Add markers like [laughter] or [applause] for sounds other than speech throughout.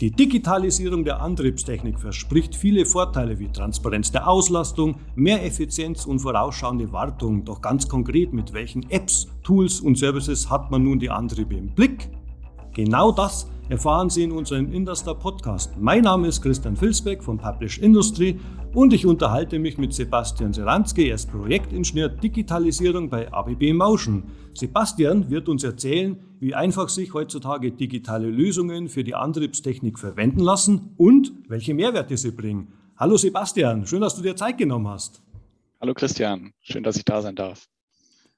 Die Digitalisierung der Antriebstechnik verspricht viele Vorteile wie Transparenz der Auslastung, mehr Effizienz und vorausschauende Wartung. Doch ganz konkret, mit welchen Apps, Tools und Services hat man nun die Antriebe im Blick? Genau das erfahren Sie in unserem Industar Podcast. Mein Name ist Christian Filsbeck von Publish Industry und ich unterhalte mich mit Sebastian Seranski, er ist Projektingenieur Digitalisierung bei ABB Motion. Sebastian wird uns erzählen, wie einfach sich heutzutage digitale Lösungen für die Antriebstechnik verwenden lassen und welche Mehrwerte sie bringen. Hallo Sebastian, schön, dass du dir Zeit genommen hast. Hallo Christian, schön, dass ich da sein darf.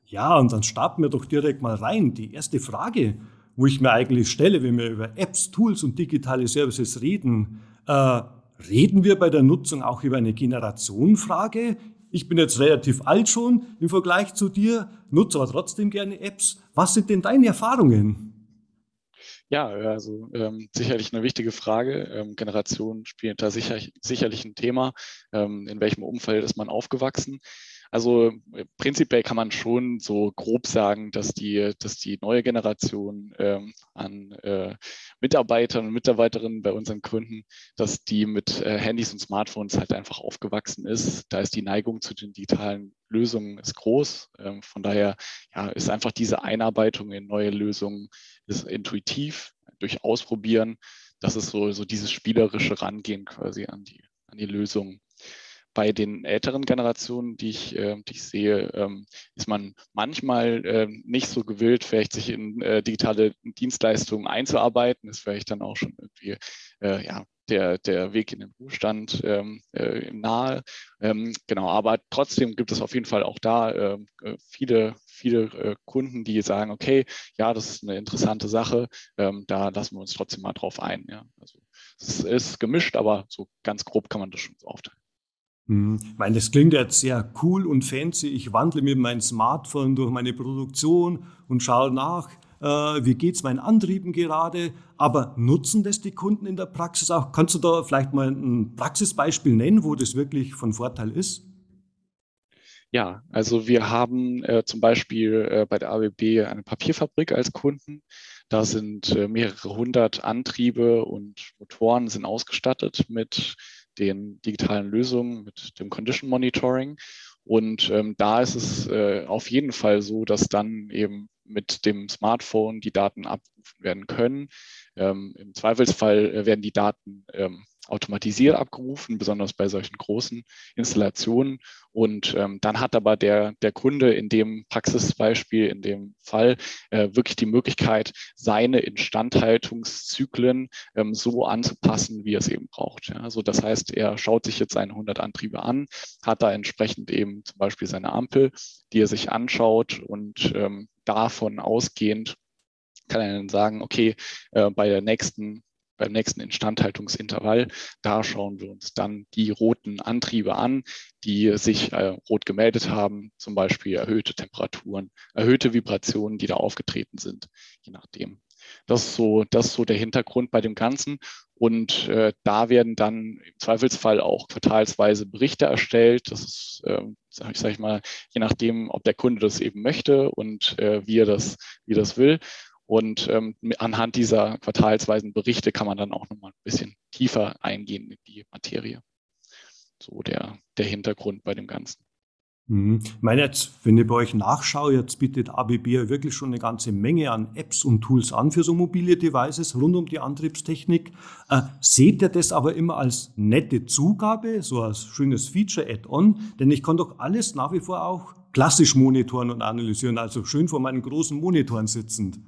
Ja, und dann starten wir doch direkt mal rein. Die erste Frage, wo ich mir eigentlich stelle, wenn wir über Apps, Tools und digitale Services reden, äh, reden wir bei der Nutzung auch über eine Generationenfrage? Ich bin jetzt relativ alt schon im Vergleich zu dir, nutze aber trotzdem gerne Apps. Was sind denn deine Erfahrungen? Ja, also ähm, sicherlich eine wichtige Frage. Ähm, Generation spielt da sicher, sicherlich ein Thema. Ähm, in welchem Umfeld ist man aufgewachsen? Also äh, prinzipiell kann man schon so grob sagen, dass die, dass die neue Generation ähm, an äh, Mitarbeitern und Mitarbeiterinnen bei unseren Kunden, dass die mit äh, Handys und Smartphones halt einfach aufgewachsen ist. Da ist die Neigung zu den digitalen Lösungen ist groß. Ähm, von daher ja, ist einfach diese Einarbeitung in neue Lösungen ist intuitiv durch Ausprobieren. Das ist so, so dieses spielerische Rangehen quasi an die, an die Lösung bei den älteren Generationen, die ich, äh, die ich sehe, ähm, ist man manchmal äh, nicht so gewillt, vielleicht sich in äh, digitale Dienstleistungen einzuarbeiten. Ist vielleicht dann auch schon irgendwie äh, ja, der, der Weg in den Ruhestand ähm, äh, nahe. Ähm, genau, aber trotzdem gibt es auf jeden Fall auch da ähm, äh, viele, viele Kunden, die sagen, okay, ja, das ist eine interessante Sache, ähm, da lassen wir uns trotzdem mal drauf ein. Ja. Also es ist gemischt, aber so ganz grob kann man das schon so aufteilen. Hm. Ich meine, das klingt jetzt sehr cool und fancy. Ich wandle mit meinem Smartphone durch meine Produktion und schaue nach, äh, wie geht es meinen Antrieben gerade. Aber nutzen das die Kunden in der Praxis auch? Kannst du da vielleicht mal ein Praxisbeispiel nennen, wo das wirklich von Vorteil ist? Ja, also wir haben äh, zum Beispiel äh, bei der ABB eine Papierfabrik als Kunden. Da sind äh, mehrere hundert Antriebe und Motoren sind ausgestattet mit den digitalen Lösungen, mit dem Condition Monitoring. Und ähm, da ist es äh, auf jeden Fall so, dass dann eben mit dem Smartphone die Daten abgerufen werden können. Ähm, Im Zweifelsfall äh, werden die Daten ähm, automatisiert abgerufen, besonders bei solchen großen Installationen. Und ähm, dann hat aber der, der Kunde in dem Praxisbeispiel, in dem Fall, äh, wirklich die Möglichkeit, seine Instandhaltungszyklen ähm, so anzupassen, wie er es eben braucht. Ja, also das heißt, er schaut sich jetzt seine 100 Antriebe an, hat da entsprechend eben zum Beispiel seine Ampel, die er sich anschaut und ähm, davon ausgehend kann er dann sagen, okay, äh, bei der nächsten beim nächsten Instandhaltungsintervall. Da schauen wir uns dann die roten Antriebe an, die sich äh, rot gemeldet haben, zum Beispiel erhöhte Temperaturen, erhöhte Vibrationen, die da aufgetreten sind, je nachdem. Das ist so, das ist so der Hintergrund bei dem Ganzen. Und äh, da werden dann im Zweifelsfall auch quartalsweise Berichte erstellt. Das ist, äh, sag ich mal, je nachdem, ob der Kunde das eben möchte und äh, wie er das, wie er das will. Und ähm, anhand dieser quartalsweisen Berichte kann man dann auch nochmal ein bisschen tiefer eingehen in die Materie. So der, der Hintergrund bei dem Ganzen. Mhm. Ich meine jetzt, wenn ich bei euch nachschaue, jetzt bietet ABB ja wirklich schon eine ganze Menge an Apps und Tools an für so mobile Devices rund um die Antriebstechnik. Äh, seht ihr das aber immer als nette Zugabe, so als schönes Feature-Add-on? Denn ich kann doch alles nach wie vor auch klassisch monitoren und analysieren, also schön vor meinen großen Monitoren sitzend.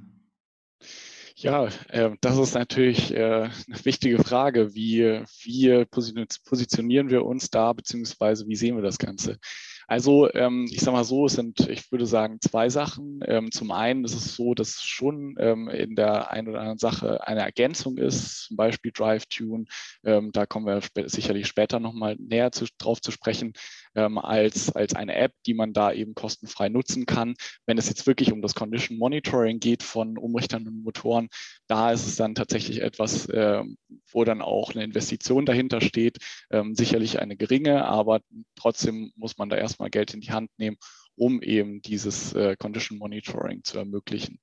Ja, äh, das ist natürlich äh, eine wichtige Frage. Wie, wie positionieren wir uns da, beziehungsweise wie sehen wir das Ganze? Also ähm, ich sage mal so, es sind, ich würde sagen, zwei Sachen. Ähm, zum einen ist es so, dass es schon ähm, in der einen oder anderen Sache eine Ergänzung ist, zum Beispiel DriveTune. Ähm, da kommen wir sp sicherlich später nochmal näher zu, drauf zu sprechen, ähm, als, als eine App, die man da eben kostenfrei nutzen kann. Wenn es jetzt wirklich um das Condition Monitoring geht von Umrichtern und Motoren, da ist es dann tatsächlich etwas, äh, wo dann auch eine Investition dahinter steht. Ähm, sicherlich eine geringe, aber trotzdem muss man da erstmal Geld in die Hand nehmen, um eben dieses äh, Condition Monitoring zu ermöglichen.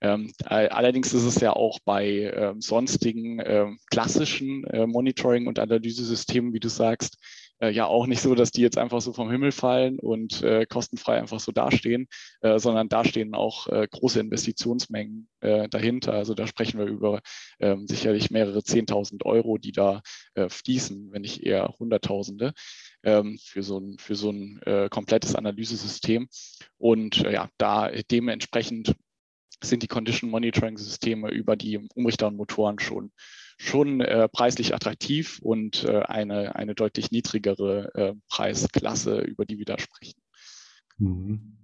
Ähm, allerdings ist es ja auch bei äh, sonstigen äh, klassischen äh, Monitoring- und Analysesystemen, wie du sagst, äh, ja auch nicht so, dass die jetzt einfach so vom Himmel fallen und äh, kostenfrei einfach so dastehen, äh, sondern da stehen auch äh, große Investitionsmengen äh, dahinter. Also da sprechen wir über ähm, sicherlich mehrere Zehntausend Euro, die da äh, fließen, wenn nicht eher Hunderttausende ähm, für so ein, für so ein komplettes Analysesystem. Und ja, da dementsprechend sind die Condition Monitoring Systeme über die Umrichter und Motoren schon schon äh, preislich attraktiv und äh, eine, eine deutlich niedrigere äh, Preisklasse, über die wir da sprechen. Mhm.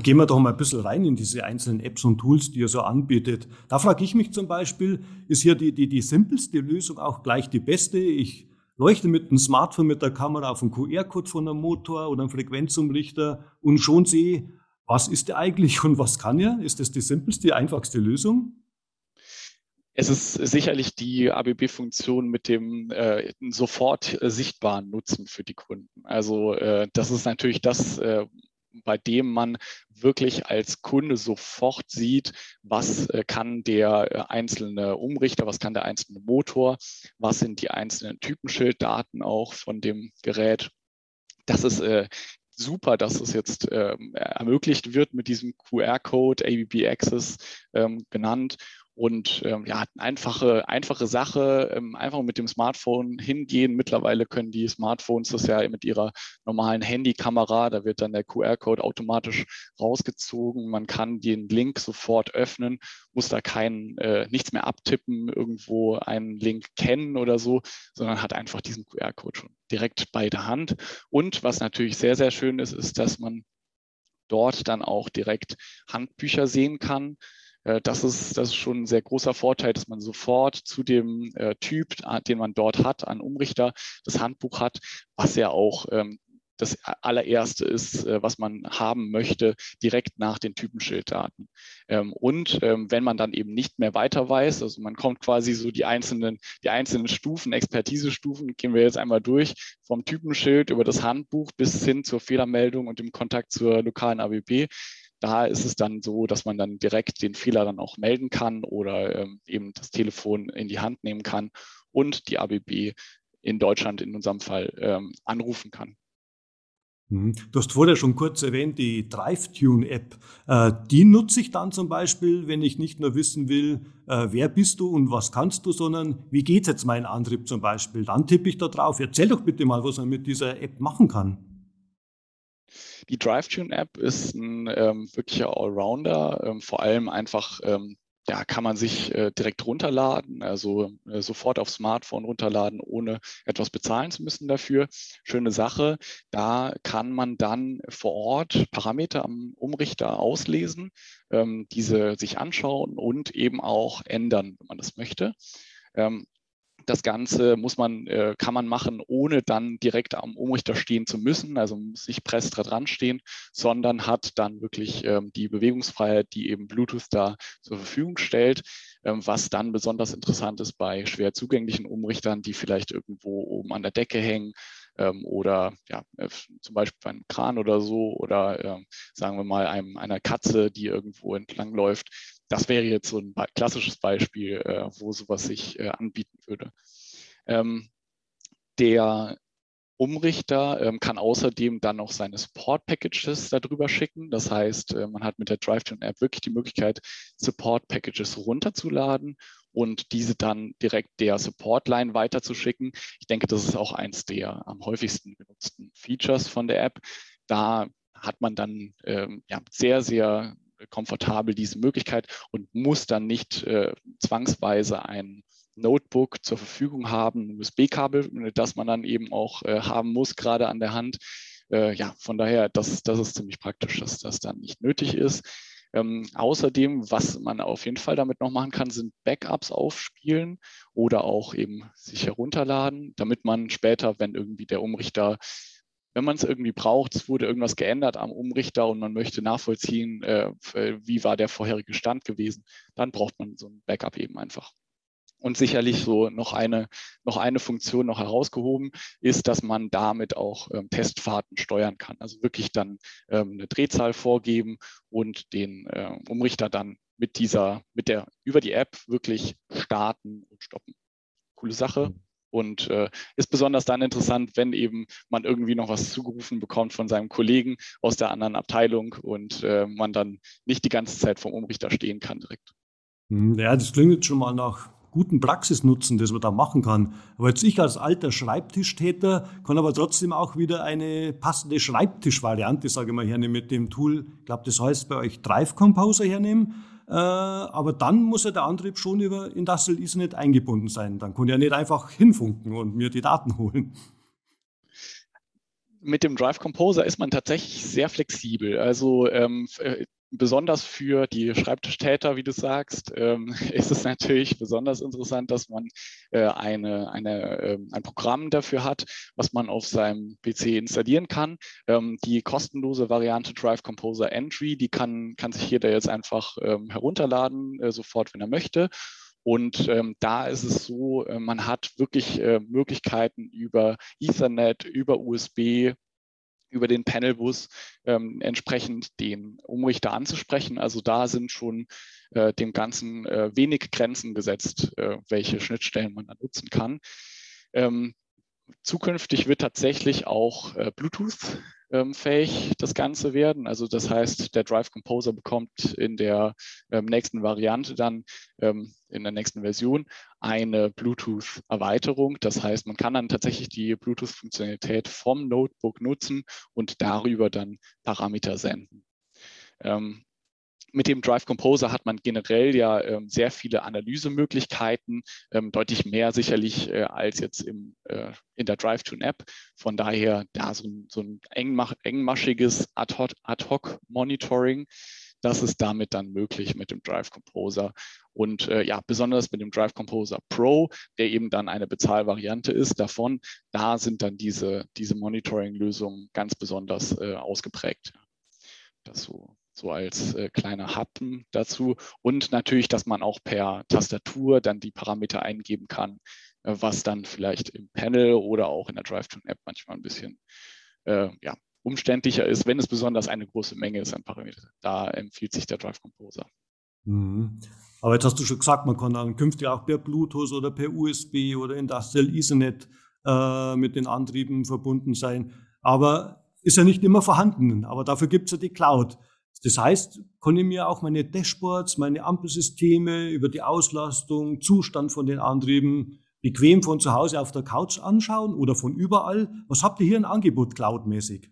Gehen wir doch mal ein bisschen rein in diese einzelnen Apps und Tools, die ihr so anbietet. Da frage ich mich zum Beispiel, ist hier die, die, die simpelste Lösung auch gleich die beste? Ich leuchte mit dem Smartphone mit der Kamera auf einen QR-Code von einem Motor oder einem Frequenzumrichter und schon sehe, was ist der eigentlich und was kann er? Ist das die simpelste, einfachste Lösung? Es ist sicherlich die ABB-Funktion mit dem äh, sofort äh, sichtbaren Nutzen für die Kunden. Also äh, das ist natürlich das, äh, bei dem man wirklich als Kunde sofort sieht, was äh, kann der äh, einzelne Umrichter, was kann der einzelne Motor, was sind die einzelnen Typenschilddaten auch von dem Gerät. Das ist super, dass es jetzt ähm, ermöglicht wird mit diesem QR-Code, ABB Access ähm, genannt und ähm, ja, einfache, einfache Sache, ähm, einfach mit dem Smartphone hingehen. Mittlerweile können die Smartphones das ja mit ihrer normalen Handykamera, da wird dann der QR-Code automatisch rausgezogen. Man kann den Link sofort öffnen, muss da kein äh, nichts mehr abtippen, irgendwo einen Link kennen oder so, sondern hat einfach diesen QR-Code schon direkt bei der Hand. Und was natürlich sehr, sehr schön ist, ist, dass man dort dann auch direkt Handbücher sehen kann. Äh, das ist, das ist schon ein sehr großer Vorteil, dass man sofort zu dem äh, Typ, den man dort hat, an Umrichter, das Handbuch hat, was ja auch ähm, das allererste ist, äh, was man haben möchte, direkt nach den Typenschilddaten. Ähm, und ähm, wenn man dann eben nicht mehr weiter weiß, also man kommt quasi so die einzelnen, die einzelnen Stufen, Expertisestufen, gehen wir jetzt einmal durch, vom Typenschild über das Handbuch bis hin zur Fehlermeldung und dem Kontakt zur lokalen ABB da ist es dann so, dass man dann direkt den Fehler dann auch melden kann oder ähm, eben das Telefon in die Hand nehmen kann und die ABB in Deutschland in unserem Fall ähm, anrufen kann. Mhm. Du hast vorher schon kurz erwähnt, die DriveTune-App. Äh, die nutze ich dann zum Beispiel, wenn ich nicht nur wissen will, äh, wer bist du und was kannst du, sondern wie geht jetzt mein Antrieb zum Beispiel. Dann tippe ich da drauf. Erzähl doch bitte mal, was man mit dieser App machen kann. Die DriveTune-App ist ein ähm, wirklicher Allrounder, ähm, vor allem einfach ähm, ja, kann man sich äh, direkt runterladen, also äh, sofort aufs Smartphone runterladen, ohne etwas bezahlen zu müssen dafür. Schöne Sache. Da kann man dann vor Ort Parameter am Umrichter auslesen, ähm, diese sich anschauen und eben auch ändern, wenn man das möchte. Ähm, das Ganze muss man, äh, kann man machen, ohne dann direkt am Umrichter stehen zu müssen. Also muss nicht press dran stehen, sondern hat dann wirklich ähm, die Bewegungsfreiheit, die eben Bluetooth da zur Verfügung stellt. Ähm, was dann besonders interessant ist bei schwer zugänglichen Umrichtern, die vielleicht irgendwo oben an der Decke hängen ähm, oder ja, äh, zum Beispiel bei einem Kran oder so oder äh, sagen wir mal einem, einer Katze, die irgendwo entlang läuft. Das wäre jetzt so ein klassisches Beispiel, äh, wo sowas sich äh, anbieten würde. Ähm, der Umrichter ähm, kann außerdem dann noch seine Support-Packages darüber schicken. Das heißt, äh, man hat mit der DriveTune-App wirklich die Möglichkeit, Support-Packages runterzuladen und diese dann direkt der Support-Line weiterzuschicken. Ich denke, das ist auch eins der am häufigsten genutzten Features von der App. Da hat man dann ähm, ja, sehr, sehr komfortabel diese Möglichkeit und muss dann nicht äh, zwangsweise ein Notebook zur Verfügung haben, USB-Kabel, das man dann eben auch äh, haben muss, gerade an der Hand. Äh, ja, von daher, das, das ist ziemlich praktisch, dass das dann nicht nötig ist. Ähm, außerdem, was man auf jeden Fall damit noch machen kann, sind Backups aufspielen oder auch eben sich herunterladen, damit man später, wenn irgendwie der Umrichter wenn man es irgendwie braucht, es wurde irgendwas geändert am Umrichter und man möchte nachvollziehen, äh, wie war der vorherige Stand gewesen, dann braucht man so ein Backup eben einfach. Und sicherlich so noch eine, noch eine Funktion noch herausgehoben ist, dass man damit auch ähm, Testfahrten steuern kann. Also wirklich dann ähm, eine Drehzahl vorgeben und den äh, Umrichter dann mit dieser, mit der, über die App wirklich starten und stoppen. Coole Sache. Und äh, ist besonders dann interessant, wenn eben man irgendwie noch was zugerufen bekommt von seinem Kollegen aus der anderen Abteilung und äh, man dann nicht die ganze Zeit vom Umrichter stehen kann direkt. Mhm. Ja, das klingt jetzt schon mal nach guten Praxisnutzen, das man da machen kann. Aber jetzt ich als alter Schreibtischtäter kann aber trotzdem auch wieder eine passende Schreibtischvariante, sage ich mal, hernehmen mit dem Tool. Ich glaube, das heißt bei euch Drive Composer hernehmen. Äh, aber dann muss ja der Antrieb schon über Industrial Ethernet eingebunden sein. Dann ich ja nicht einfach hinfunken und mir die Daten holen mit dem Drive Composer ist man tatsächlich sehr flexibel. Also ähm, äh, besonders für die Schreibtischtäter, wie du sagst, ähm, [laughs] ist es natürlich besonders interessant, dass man äh, eine, eine, äh, ein Programm dafür hat, was man auf seinem PC installieren kann. Ähm, die kostenlose Variante Drive Composer Entry, die kann, kann sich jeder jetzt einfach ähm, herunterladen, äh, sofort, wenn er möchte. Und ähm, da ist es so, äh, man hat wirklich äh, Möglichkeiten über Ethernet, über USB, über den Panelbus ähm, entsprechend den Umrichter anzusprechen. Also da sind schon äh, dem Ganzen äh, wenig Grenzen gesetzt, äh, welche Schnittstellen man da nutzen kann. Ähm, zukünftig wird tatsächlich auch äh, Bluetooth fähig das Ganze werden. Also das heißt, der Drive Composer bekommt in der ähm, nächsten Variante dann, ähm, in der nächsten Version, eine Bluetooth-Erweiterung. Das heißt, man kann dann tatsächlich die Bluetooth-Funktionalität vom Notebook nutzen und darüber dann Parameter senden. Mit dem Drive Composer hat man generell ja ähm, sehr viele Analysemöglichkeiten, ähm, deutlich mehr sicherlich äh, als jetzt im, äh, in der Drive-Tune-App. Von daher da so ein, so ein engmach, engmaschiges Ad-Hoc-Monitoring. Das ist damit dann möglich mit dem Drive Composer. Und äh, ja, besonders mit dem Drive Composer Pro, der eben dann eine Bezahlvariante ist davon, da sind dann diese, diese Monitoring-Lösungen ganz besonders äh, ausgeprägt. Das so so als äh, kleiner Happen dazu. Und natürlich, dass man auch per Tastatur dann die Parameter eingeben kann, äh, was dann vielleicht im Panel oder auch in der DriveTune-App manchmal ein bisschen äh, ja, umständlicher ist, wenn es besonders eine große Menge ist an Parametern. Da empfiehlt sich der Drive Composer. Mhm. Aber jetzt hast du schon gesagt, man kann dann künftig auch per Bluetooth oder per USB oder Industrial Ethernet äh, mit den Antrieben verbunden sein. Aber ist ja nicht immer vorhanden. Aber dafür gibt es ja die Cloud. Das heißt, ich mir auch meine Dashboards, meine Ampelsysteme über die Auslastung, Zustand von den Antrieben bequem von zu Hause auf der Couch anschauen oder von überall. Was habt ihr hier ein Angebot cloudmäßig?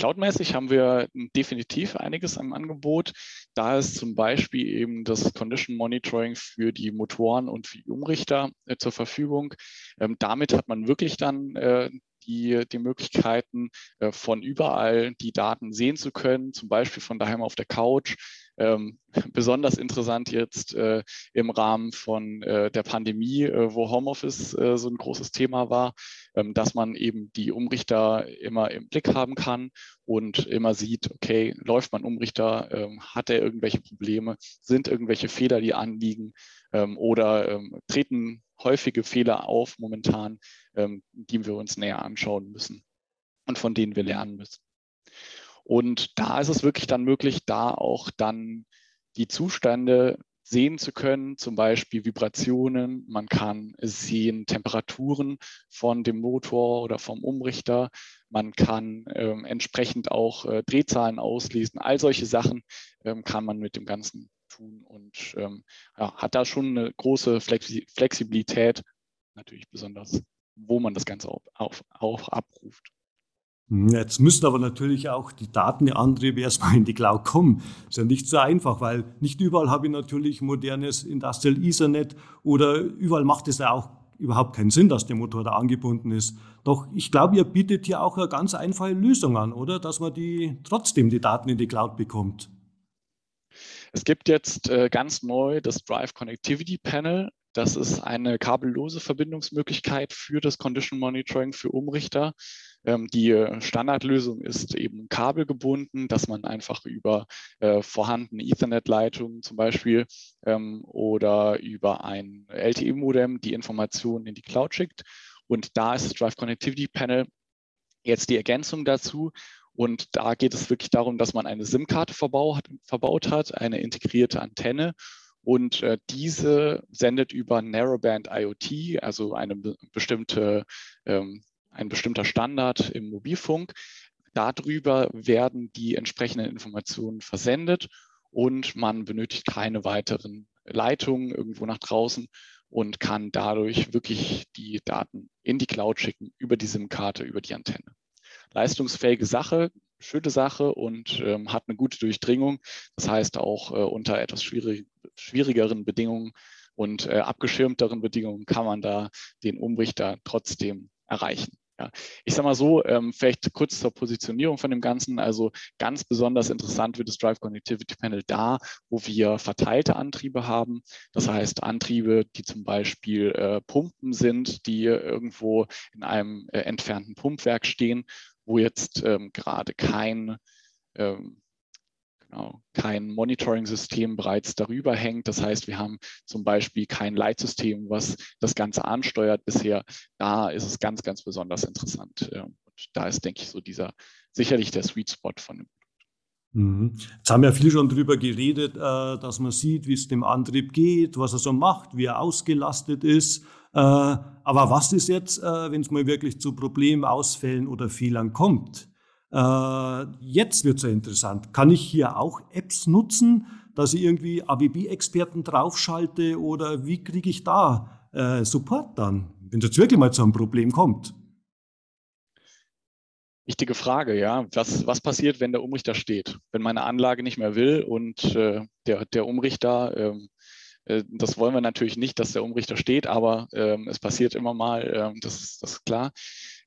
Cloudmäßig haben wir definitiv einiges am Angebot. Da ist zum Beispiel eben das Condition Monitoring für die Motoren und für die Umrichter äh, zur Verfügung. Ähm, damit hat man wirklich dann äh, die, die Möglichkeiten, äh, von überall die Daten sehen zu können, zum Beispiel von daheim auf der Couch. Ähm, [laughs] besonders interessant jetzt äh, im Rahmen von äh, der Pandemie, äh, wo Homeoffice äh, so ein großes Thema war, ähm, dass man eben die Umrichter immer im Blick haben kann und immer sieht, okay, läuft mein Umrichter, ähm, hat er irgendwelche Probleme, sind irgendwelche Fehler, die anliegen ähm, oder ähm, treten häufige Fehler auf momentan, ähm, die wir uns näher anschauen müssen und von denen wir lernen müssen. Und da ist es wirklich dann möglich, da auch dann die Zustände sehen zu können, zum Beispiel Vibrationen. Man kann sehen Temperaturen von dem Motor oder vom Umrichter. Man kann ähm, entsprechend auch äh, Drehzahlen auslesen. All solche Sachen ähm, kann man mit dem Ganzen tun und ähm, ja, hat da schon eine große Flexi Flexibilität, natürlich besonders, wo man das Ganze auch, auch, auch abruft. Jetzt müssen aber natürlich auch die Datenantriebe erstmal in die Cloud kommen. Ist ja nicht so einfach, weil nicht überall habe ich natürlich modernes Industrial Ethernet oder überall macht es ja auch überhaupt keinen Sinn, dass der Motor da angebunden ist. Doch ich glaube, ihr bietet hier auch eine ganz einfache Lösung an, oder? Dass man die trotzdem die Daten in die Cloud bekommt. Es gibt jetzt äh, ganz neu das Drive Connectivity Panel. Das ist eine kabellose Verbindungsmöglichkeit für das Condition Monitoring für Umrichter. Ähm, die Standardlösung ist eben kabelgebunden, dass man einfach über äh, vorhandene Ethernet-Leitungen zum Beispiel ähm, oder über ein LTE-Modem die Informationen in die Cloud schickt. Und da ist das Drive Connectivity Panel jetzt die Ergänzung dazu Und da geht es wirklich darum, dass man eine SIM-Karte verbaut hat, eine integrierte Antenne und äh, diese sendet über Narrowband IoT, also eine bestimmte, ähm, ein bestimmter Standard im Mobilfunk. Darüber werden die entsprechenden Informationen versendet und man benötigt keine weiteren Leitungen irgendwo nach draußen und kann dadurch wirklich die Daten in die Cloud schicken über die SIM-Karte, über die Antenne. Leistungsfähige Sache, schöne Sache und ähm, hat eine gute Durchdringung. Das heißt, auch äh, unter etwas schwierig, schwierigeren Bedingungen und äh, abgeschirmteren Bedingungen kann man da den Umrichter trotzdem erreichen. Ja. Ich sage mal so, ähm, vielleicht kurz zur Positionierung von dem Ganzen. Also ganz besonders interessant wird das Drive Connectivity Panel da, wo wir verteilte Antriebe haben. Das heißt Antriebe, die zum Beispiel äh, Pumpen sind, die irgendwo in einem äh, entfernten Pumpwerk stehen wo jetzt ähm, gerade kein, ähm, genau, kein Monitoring-System bereits darüber hängt. Das heißt, wir haben zum Beispiel kein Leitsystem, was das Ganze ansteuert bisher. Da ist es ganz, ganz besonders interessant. Und da ist, denke ich, so dieser sicherlich der Sweet Spot von dem. Jetzt haben ja viele schon darüber geredet, äh, dass man sieht, wie es dem Antrieb geht, was er so macht, wie er ausgelastet ist. Äh, aber was ist jetzt, äh, wenn es mal wirklich zu Problemen, Ausfällen oder Fehlern kommt? Jetzt wird es ja interessant. Kann ich hier auch Apps nutzen, dass ich irgendwie ABB-Experten draufschalte oder wie kriege ich da Support dann, wenn es jetzt wirklich mal zu einem Problem kommt? Wichtige Frage, ja. Was, was passiert, wenn der Umrichter steht? Wenn meine Anlage nicht mehr will und äh, der, der Umrichter ähm, äh, das wollen wir natürlich nicht, dass der Umrichter steht, aber ähm, es passiert immer mal, ähm, das, ist, das ist klar.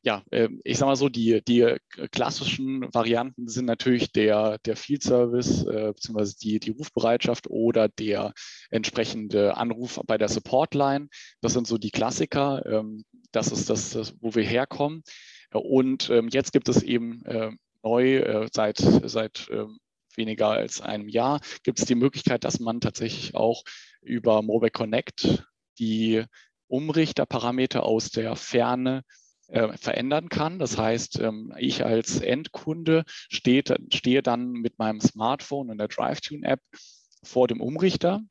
Ja, äh, ich sage mal so, die, die klassischen Varianten sind natürlich der, der Field Service äh, beziehungsweise die, die Rufbereitschaft oder der entsprechende Anruf bei der Support-Line. Das sind so die Klassiker. Ähm, das ist das, das, wo wir herkommen. Und ähm, jetzt gibt es eben äh, neu äh, seit, seit ähm, weniger als einem Jahr gibt es die Möglichkeit, dass man tatsächlich auch über Mobile Connect die Umrichterparameter aus der Ferne äh, verändern kann. Das heißt, ähm, ich als Endkunde steht, stehe dann mit meinem Smartphone in der DriveTune-App vor dem Umrichter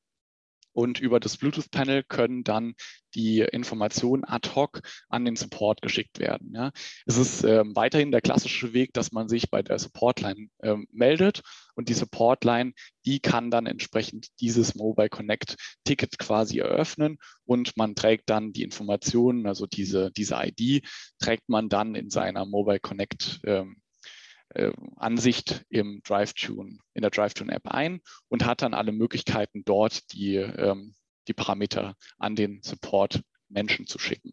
und über das Bluetooth-Panel können dann die Informationen ad hoc an den Support geschickt werden. Ja. Es ist ähm, weiterhin der klassische Weg, dass man sich bei der Support-Line ähm, meldet und die Support-Line, die kann dann entsprechend dieses Mobile Connect-Ticket quasi eröffnen und man trägt dann die Informationen, also diese, diese ID, trägt man dann in seiner Mobile Connect ähm, äh, Ansicht im DriveTune, in der DriveTune-App ein und hat dann alle Möglichkeiten dort die, ähm, die Parameter an den Support-Menschen zu schicken.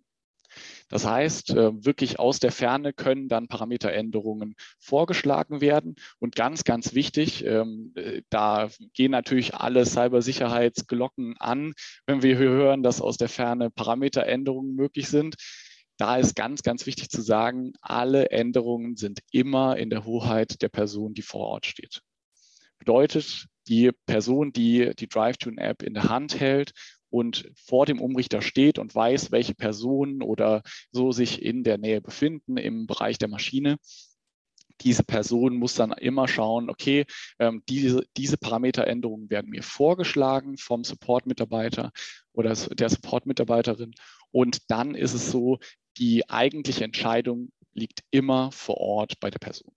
Das heißt, äh, wirklich aus der Ferne können dann Parameteränderungen vorgeschlagen werden. Und ganz, ganz wichtig, ähm, äh, da gehen natürlich alle Cybersicherheitsglocken an, wenn wir hören, dass aus der Ferne Parameteränderungen möglich sind. Da ist ganz, ganz wichtig zu sagen, alle Änderungen sind immer in der Hoheit der Person, die vor Ort steht. Bedeutet, die Person, die die DriveTune-App in der Hand hält und vor dem Umrichter steht und weiß, welche Personen oder so sich in der Nähe befinden im Bereich der Maschine, diese Person muss dann immer schauen, okay, ähm, diese, diese Parameteränderungen werden mir vorgeschlagen vom Support-Mitarbeiter oder der Support-Mitarbeiterin. Und dann ist es so, die eigentliche Entscheidung liegt immer vor Ort bei der Person,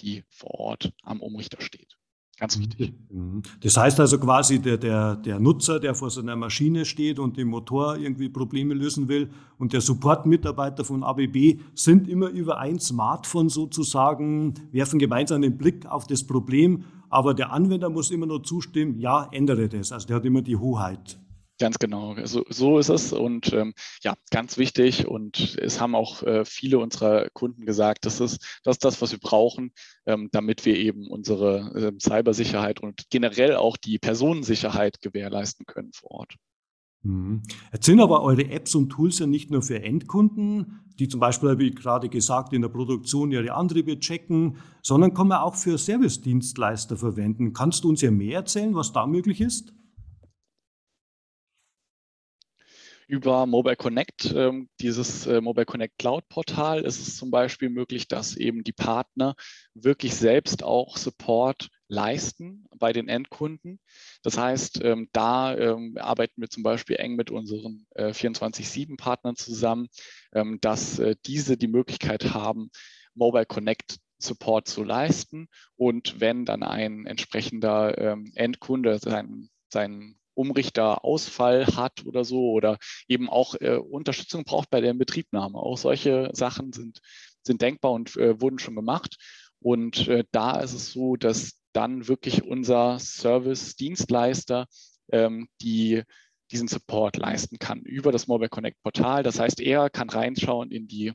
die vor Ort am Umrichter steht. Ganz mhm. wichtig. Mhm. Das heißt also quasi, der, der, der Nutzer, der vor seiner Maschine steht und im Motor irgendwie Probleme lösen will und der Support-Mitarbeiter von ABB sind immer über ein Smartphone sozusagen, werfen gemeinsam den Blick auf das Problem, aber der Anwender muss immer nur zustimmen, ja, ändere das. Also der hat immer die Hoheit. Ganz genau, so, so ist es und ähm, ja, ganz wichtig und es haben auch äh, viele unserer Kunden gesagt, das ist das, ist das was wir brauchen, ähm, damit wir eben unsere äh, Cybersicherheit und generell auch die Personensicherheit gewährleisten können vor Ort. Mhm. Jetzt sind aber eure Apps und Tools ja nicht nur für Endkunden, die zum Beispiel, wie gerade gesagt, in der Produktion ihre Antriebe checken, sondern kann man auch für Service-Dienstleister verwenden. Kannst du uns ja mehr erzählen, was da möglich ist? Über Mobile Connect, ähm, dieses äh, Mobile Connect Cloud Portal, ist es zum Beispiel möglich, dass eben die Partner wirklich selbst auch Support leisten bei den Endkunden. Das heißt, ähm, da ähm, arbeiten wir zum Beispiel eng mit unseren äh, 24-7-Partnern zusammen, ähm, dass äh, diese die Möglichkeit haben, Mobile Connect Support zu leisten. Und wenn dann ein entsprechender Endkunde seinen, seinen Umrichterausfall hat oder so oder eben auch äh, Unterstützung braucht bei der Inbetriebnahme. Auch solche Sachen sind, sind denkbar und äh, wurden schon gemacht. Und äh, da ist es so, dass dann wirklich unser Service-Dienstleister ähm, die, diesen Support leisten kann über das Mobile Connect Portal. Das heißt, er kann reinschauen in, die,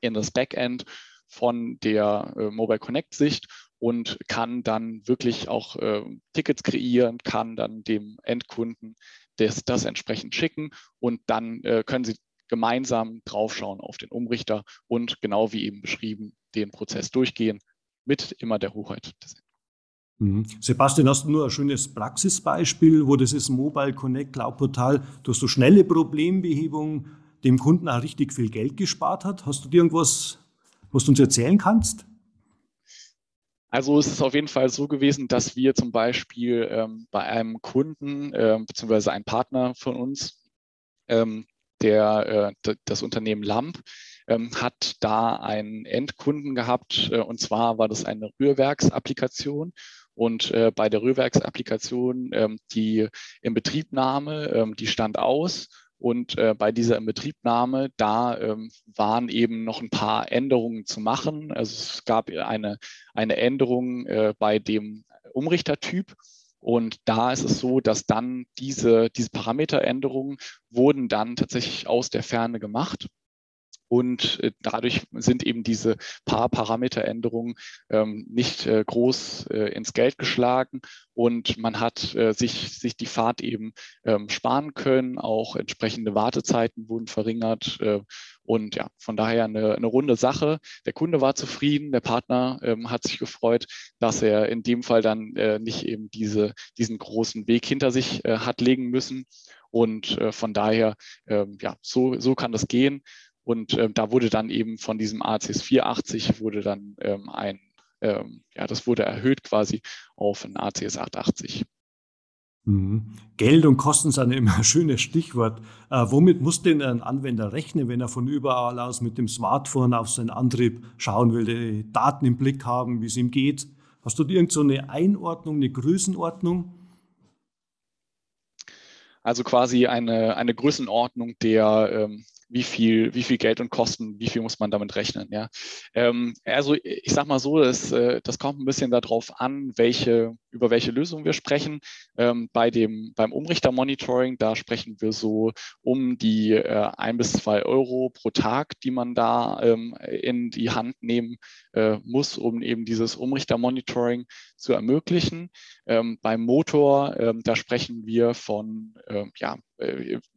in das Backend von der äh, Mobile Connect Sicht und kann dann wirklich auch äh, Tickets kreieren, kann dann dem Endkunden das, das entsprechend schicken und dann äh, können Sie gemeinsam draufschauen auf den Umrichter und genau wie eben beschrieben den Prozess durchgehen mit immer der Hoheit des mhm. Sebastian, hast du nur ein schönes Praxisbeispiel, wo das ist Mobile Connect Cloud Portal durch so schnelle Problembehebung dem Kunden auch richtig viel Geld gespart hat? Hast du dir irgendwas, was du uns erzählen kannst? Also es ist auf jeden Fall so gewesen, dass wir zum Beispiel ähm, bei einem Kunden äh, beziehungsweise ein Partner von uns, ähm, der äh, das Unternehmen Lamp, ähm, hat da einen Endkunden gehabt äh, und zwar war das eine Rührwerksapplikation. Und äh, bei der Rührwerksapplikation ähm, die Inbetriebnahme, ähm, die stand aus und äh, bei dieser Inbetriebnahme, da ähm, waren eben noch ein paar Änderungen zu machen. Also es gab eine, eine Änderung äh, bei dem Umrichtertyp. Und da ist es so, dass dann diese, diese Parameteränderungen wurden dann tatsächlich aus der Ferne gemacht. Und äh, dadurch sind eben diese paar Parameteränderungen ähm, nicht äh, groß äh, ins Geld geschlagen und man hat sich, sich die Fahrt eben ähm, sparen können. Auch entsprechende Wartezeiten wurden verringert. Und ja, von daher eine, eine runde Sache. Der Kunde war zufrieden, der Partner ähm, hat sich gefreut, dass er in dem Fall dann nicht eben diese, diesen großen Weg hinter sich hat legen müssen. Und von daher, ähm, ja, so, so kann das gehen. Und ähm, da wurde dann eben von diesem ACS 480 wurde dann ähm, ein, ähm, ja, das wurde erhöht quasi auf ein ACS 880. Mhm. Geld und Kosten sind immer ein schönes Stichwort. Äh, womit muss denn ein Anwender rechnen, wenn er von überall aus mit dem Smartphone auf seinen Antrieb schauen will, die Daten im Blick haben, wie es ihm geht? Hast du irgend so eine Einordnung, eine Größenordnung? Also quasi eine, eine Größenordnung der, ähm, wie viel, wie viel Geld und Kosten, wie viel muss man damit rechnen. Ja? Ähm, also ich sage mal so, das, äh, das kommt ein bisschen darauf an, welche, über welche Lösung wir sprechen. Ähm, bei dem, beim Umrichter-Monitoring, da sprechen wir so um die äh, ein bis zwei Euro pro Tag, die man da ähm, in die Hand nehmen äh, muss, um eben dieses Umrichter-Monitoring zu ermöglichen. Ähm, beim Motor, ähm, da sprechen wir von äh, ja,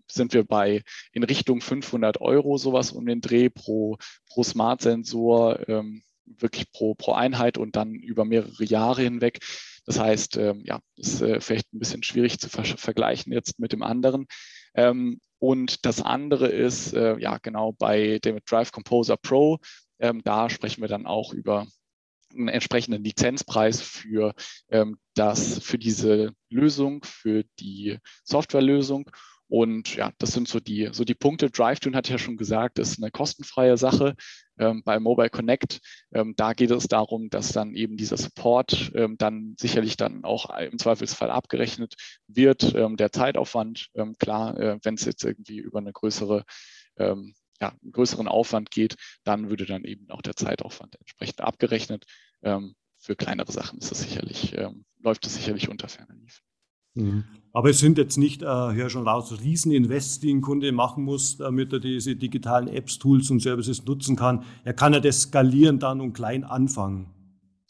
sind wir bei in Richtung 500 Euro sowas um den Dreh pro, pro Smart-Sensor, ähm, wirklich pro, pro Einheit und dann über mehrere Jahre hinweg. Das heißt, ähm, ja, ist äh, vielleicht ein bisschen schwierig zu ver vergleichen jetzt mit dem anderen. Ähm, und das andere ist, äh, ja, genau bei dem Drive Composer Pro, da sprechen wir dann auch über einen entsprechenden Lizenzpreis für ähm, das, für diese Lösung, für die Softwarelösung. Und ja, das sind so die, so die Punkte. DriveTune hat ja schon gesagt, ist eine kostenfreie Sache. Ähm, bei Mobile Connect, ähm, da geht es darum, dass dann eben dieser Support ähm, dann sicherlich dann auch im Zweifelsfall abgerechnet wird. Ähm, der Zeitaufwand, ähm, klar, äh, wenn es jetzt irgendwie über eine größere ähm, ja, einen größeren Aufwand geht, dann würde dann eben auch der Zeitaufwand entsprechend abgerechnet. für kleinere Sachen ist das sicherlich, läuft es sicherlich unter ferner. Mhm. Aber es sind jetzt nicht, äh, hör schon raus, Rieseninvests, die ein Kunde machen muss, damit er diese digitalen Apps, Tools und Services nutzen kann. Er kann ja das skalieren dann und klein anfangen.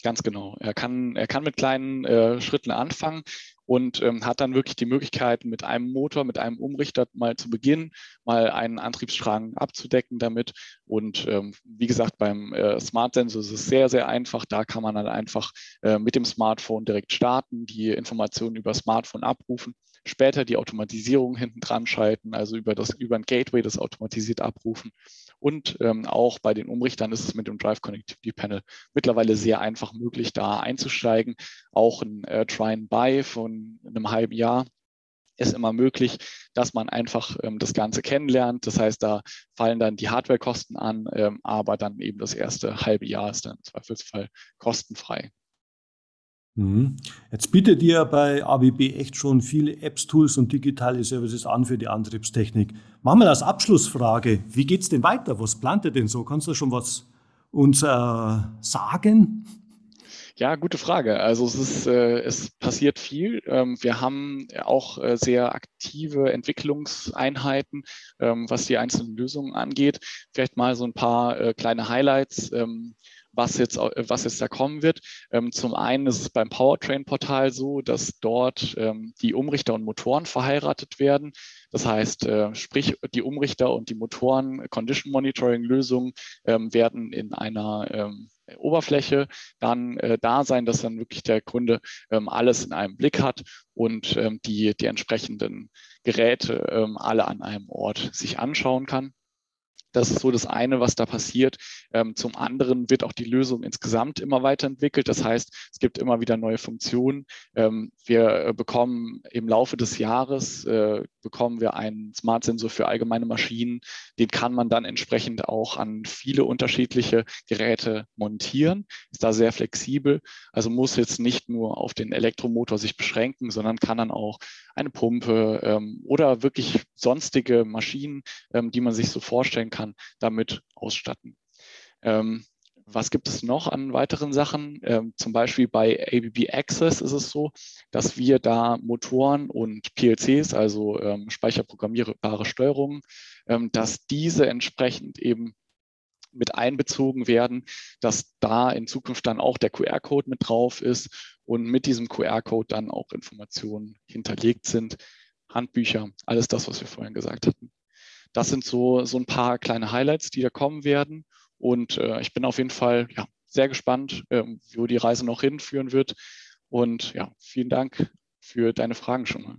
Ganz genau. Er kann, er kann mit kleinen äh, Schritten anfangen und ähm, hat dann wirklich die Möglichkeit, mit einem Motor, mit einem Umrichter mal zu beginnen, mal einen Antriebsstrang abzudecken damit. Und ähm, wie gesagt, beim äh, Smart Sensor ist es sehr, sehr einfach. Da kann man dann einfach äh, mit dem Smartphone direkt starten, die Informationen über Smartphone abrufen später die Automatisierung hinten dran schalten, also über, das, über ein Gateway das automatisiert abrufen. Und ähm, auch bei den Umrichtern ist es mit dem Drive Connectivity Panel mittlerweile sehr einfach möglich, da einzusteigen. Auch ein äh, Try and Buy von einem halben Jahr ist immer möglich, dass man einfach ähm, das Ganze kennenlernt. Das heißt, da fallen dann die Hardwarekosten an, ähm, aber dann eben das erste halbe Jahr ist dann im Zweifelsfall kostenfrei. Mhm. Jetzt bietet ihr bei ABB echt schon viele Apps, Tools und digitale Services an für die Antriebstechnik. Machen wir als Abschlussfrage, wie geht es denn weiter? Was plant ihr denn so? Kannst du schon was uns äh, sagen? Ja, gute Frage. Also es, ist, äh, es passiert viel. Ähm, wir haben auch äh, sehr aktive Entwicklungseinheiten, ähm, was die einzelnen Lösungen angeht. Vielleicht mal so ein paar äh, kleine Highlights. Ähm, was jetzt, was jetzt da kommen wird. Ähm, zum einen ist es beim Powertrain-Portal so, dass dort ähm, die Umrichter und Motoren verheiratet werden. Das heißt, äh, sprich, die Umrichter und die Motoren Condition Monitoring Lösungen ähm, werden in einer Oberfläche dann äh, da sein, dass dann wirklich der Kunde ähm, alles in einem Blick hat und ähm, die, die entsprechenden Geräte ähm, alle an einem Ort sich anschauen kann. Das ist so das eine, was da passiert. Ähm, zum anderen wird auch die Lösung insgesamt immer weiterentwickelt. Das heißt, es gibt immer wieder neue Funktionen. Ähm, wir bekommen im Laufe des Jahres äh, bekommen wir einen Smart Sensor für allgemeine Maschinen. Den kann man dann entsprechend auch an viele unterschiedliche Geräte montieren. Ist da sehr flexibel. Also muss jetzt nicht nur auf den Elektromotor sich beschränken, sondern kann dann auch eine Pumpe ähm, oder wirklich sonstige Maschinen, die man sich so vorstellen kann, kann, damit ausstatten. Ähm, was gibt es noch an weiteren Sachen? Ähm, zum Beispiel bei ABB Access ist es so, dass wir da Motoren und PLCs, also ähm, speicherprogrammierbare Steuerungen, ähm, dass diese entsprechend eben mit einbezogen werden, dass da in Zukunft dann auch der QR-Code mit drauf ist und mit diesem QR-Code dann auch Informationen hinterlegt sind, Handbücher, alles das, was wir vorhin gesagt hatten das sind so, so ein paar kleine Highlights, die da kommen werden. Und äh, ich bin auf jeden Fall ja, sehr gespannt, äh, wo die Reise noch hinführen wird. Und ja, vielen Dank für deine Fragen schon mal.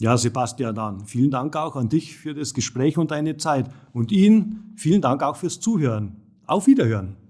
Ja, Sebastian, dann vielen Dank auch an dich für das Gespräch und deine Zeit. Und Ihnen vielen Dank auch fürs Zuhören. Auf Wiederhören.